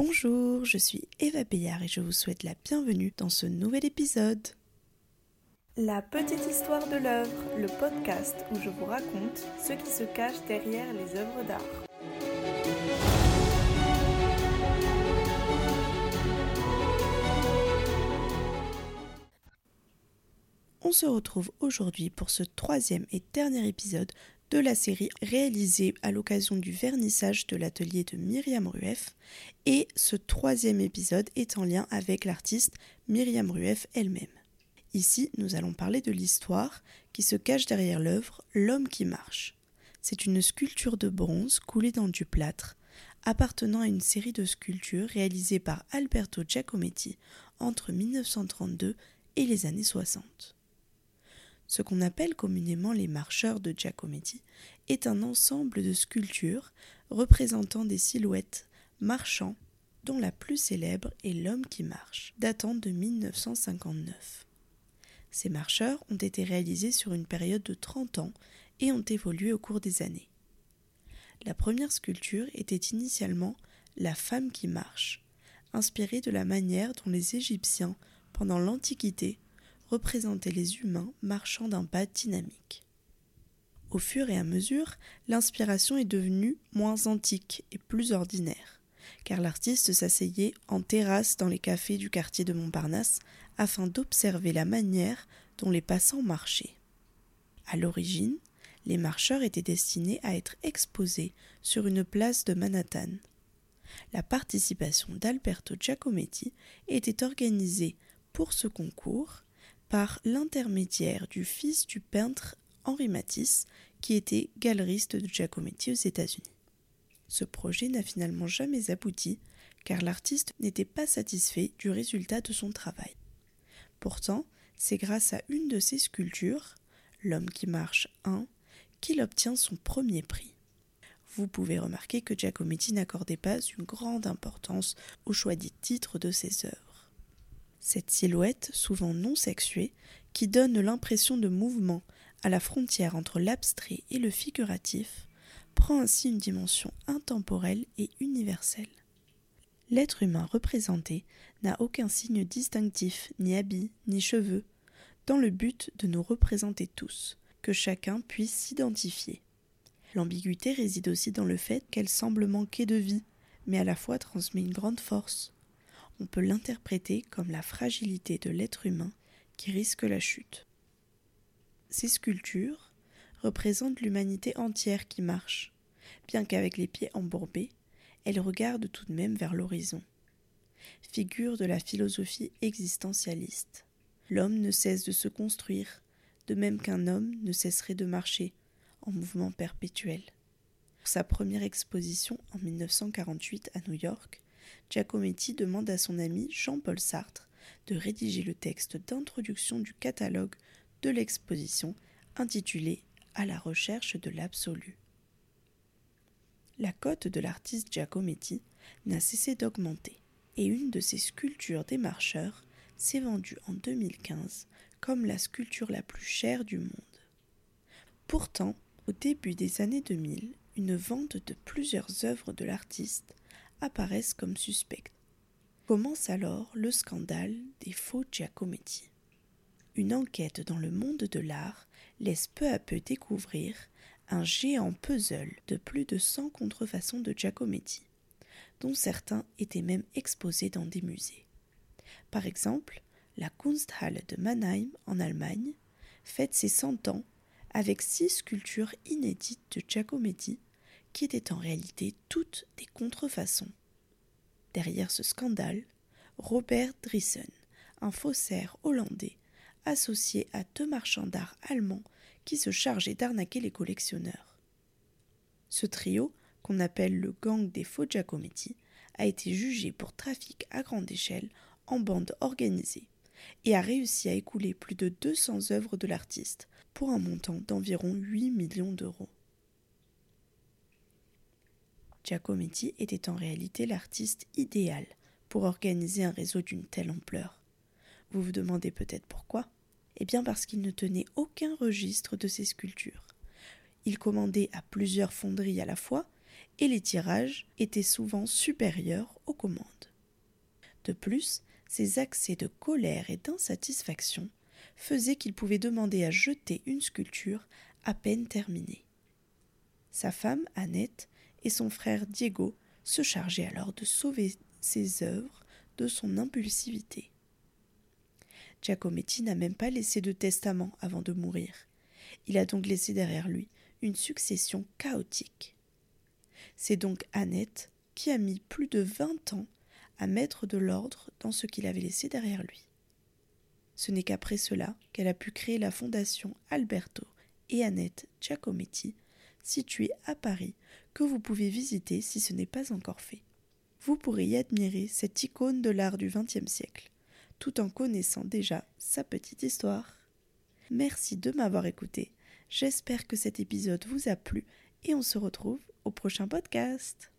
Bonjour, je suis Eva Payard et je vous souhaite la bienvenue dans ce nouvel épisode. La petite histoire de l'œuvre, le podcast où je vous raconte ce qui se cache derrière les œuvres d'art. On se retrouve aujourd'hui pour ce troisième et dernier épisode de la série réalisée à l'occasion du vernissage de l'atelier de Myriam Rueff et ce troisième épisode est en lien avec l'artiste Myriam Rueff elle-même. Ici, nous allons parler de l'histoire qui se cache derrière l'œuvre L'homme qui marche. C'est une sculpture de bronze coulée dans du plâtre appartenant à une série de sculptures réalisées par Alberto Giacometti entre 1932 et les années 60. Ce qu'on appelle communément les marcheurs de Giacometti est un ensemble de sculptures représentant des silhouettes marchant, dont la plus célèbre est L'homme qui marche, datant de 1959. Ces marcheurs ont été réalisés sur une période de 30 ans et ont évolué au cours des années. La première sculpture était initialement La femme qui marche, inspirée de la manière dont les Égyptiens, pendant l'Antiquité, représentaient les humains marchant d'un pas dynamique. Au fur et à mesure, l'inspiration est devenue moins antique et plus ordinaire, car l'artiste s'asseyait en terrasse dans les cafés du quartier de Montparnasse afin d'observer la manière dont les passants marchaient. À l'origine, les marcheurs étaient destinés à être exposés sur une place de Manhattan. La participation d'Alberto Giacometti était organisée pour ce concours par l'intermédiaire du fils du peintre Henri Matisse, qui était galeriste de Giacometti aux États-Unis. Ce projet n'a finalement jamais abouti, car l'artiste n'était pas satisfait du résultat de son travail. Pourtant, c'est grâce à une de ses sculptures, L'homme qui marche 1, qu'il obtient son premier prix. Vous pouvez remarquer que Giacometti n'accordait pas une grande importance au choix des titres de ses œuvres. Cette silhouette, souvent non sexuée, qui donne l'impression de mouvement à la frontière entre l'abstrait et le figuratif, prend ainsi une dimension intemporelle et universelle. L'être humain représenté n'a aucun signe distinctif, ni habit, ni cheveux, dans le but de nous représenter tous, que chacun puisse s'identifier. L'ambiguïté réside aussi dans le fait qu'elle semble manquer de vie, mais à la fois transmet une grande force on peut l'interpréter comme la fragilité de l'être humain qui risque la chute. Ces sculptures représentent l'humanité entière qui marche, bien qu'avec les pieds embourbés, elles regardent tout de même vers l'horizon. Figure de la philosophie existentialiste. L'homme ne cesse de se construire, de même qu'un homme ne cesserait de marcher, en mouvement perpétuel. Pour sa première exposition en 1948 à New York, Giacometti demande à son ami Jean-Paul Sartre de rédiger le texte d'introduction du catalogue de l'exposition intitulé À la recherche de l'absolu. La cote de l'artiste Giacometti n'a cessé d'augmenter et une de ses sculptures des marcheurs s'est vendue en 2015 comme la sculpture la plus chère du monde. Pourtant, au début des années 2000, une vente de plusieurs œuvres de l'artiste apparaissent comme suspectes. Commence alors le scandale des faux Giacometti. Une enquête dans le monde de l'art laisse peu à peu découvrir un géant puzzle de plus de 100 contrefaçons de Giacometti, dont certains étaient même exposés dans des musées. Par exemple, la Kunsthalle de Mannheim en Allemagne fête ses 100 ans avec six sculptures inédites de Giacometti qui étaient en réalité toutes des contrefaçons. Derrière ce scandale, Robert Drissen, un faussaire hollandais, associé à deux marchands d'art allemands qui se chargeaient d'arnaquer les collectionneurs. Ce trio, qu'on appelle le gang des faux Giacometti, a été jugé pour trafic à grande échelle en bande organisée et a réussi à écouler plus de 200 œuvres de l'artiste pour un montant d'environ 8 millions d'euros. Giacometti était en réalité l'artiste idéal pour organiser un réseau d'une telle ampleur. Vous vous demandez peut-être pourquoi? Eh bien parce qu'il ne tenait aucun registre de ses sculptures. Il commandait à plusieurs fonderies à la fois et les tirages étaient souvent supérieurs aux commandes. De plus, ses accès de colère et d'insatisfaction faisaient qu'il pouvait demander à jeter une sculpture à peine terminée. Sa femme, Annette, et son frère Diego se chargeaient alors de sauver ses œuvres de son impulsivité. Giacometti n'a même pas laissé de testament avant de mourir. Il a donc laissé derrière lui une succession chaotique. C'est donc Annette qui a mis plus de vingt ans à mettre de l'ordre dans ce qu'il avait laissé derrière lui. Ce n'est qu'après cela qu'elle a pu créer la fondation Alberto et Annette Giacometti, située à Paris, que vous pouvez visiter si ce n'est pas encore fait. Vous pourrez y admirer cette icône de l'art du XXe siècle, tout en connaissant déjà sa petite histoire. Merci de m'avoir écouté. J'espère que cet épisode vous a plu et on se retrouve au prochain podcast.